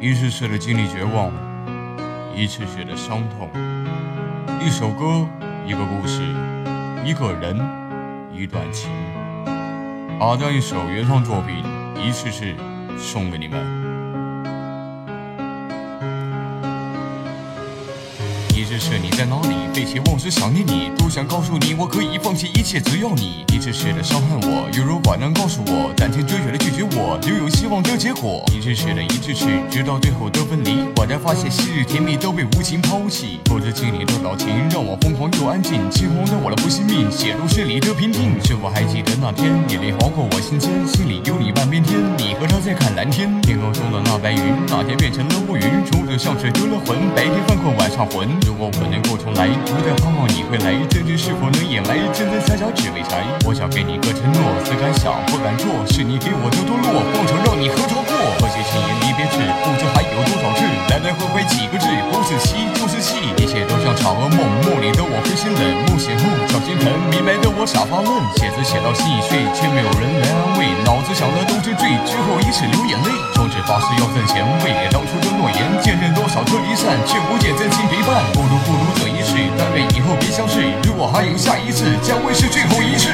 一次次的经历绝望，一次次的伤痛。一首歌，一个故事，一个人，一段情。把这样一首原创作品，一次次送给你们。一次次你在哪里？废寝忘食想念你，多想告诉你我可以放弃一切，只要你。一次次的伤害我，优柔寡断告诉我，斩钉截铁的拒绝我，留有希望的结果。一次次的一次次，直到最后的分离，我才发现昔日甜蜜都被无情抛弃。不知经历多少情，让我疯狂又安静，轻狂的我的不惜命，写入诗里的平静。是否还记得那天，眼泪划过我心间，心里有你半边天，在看蓝天。天空中的那白云，那天变成了乌云，从此像是丢了魂，白天犯困，晚上混。如果我能够重来，不再盼望你会来，真知是否能引来真真假假只为柴。我想给你个承诺，只敢想不敢做，是你给我的堕落，放手让你何尝过？和谐情言离别时，不知还有多少日，来来回回几个字，不是戏就是戏，一切都像场噩梦，梦里的我会心冷，梦醒后脚心疼，明白的我傻发愣，写字写到心已碎，却没有人来一次流眼泪，手指发誓要挣钱，为了当初的诺言，见证多少车离散，却不见真心陪伴，不如不如这一世，但愿以后别相识，如果还有下一次，将会是最后一次。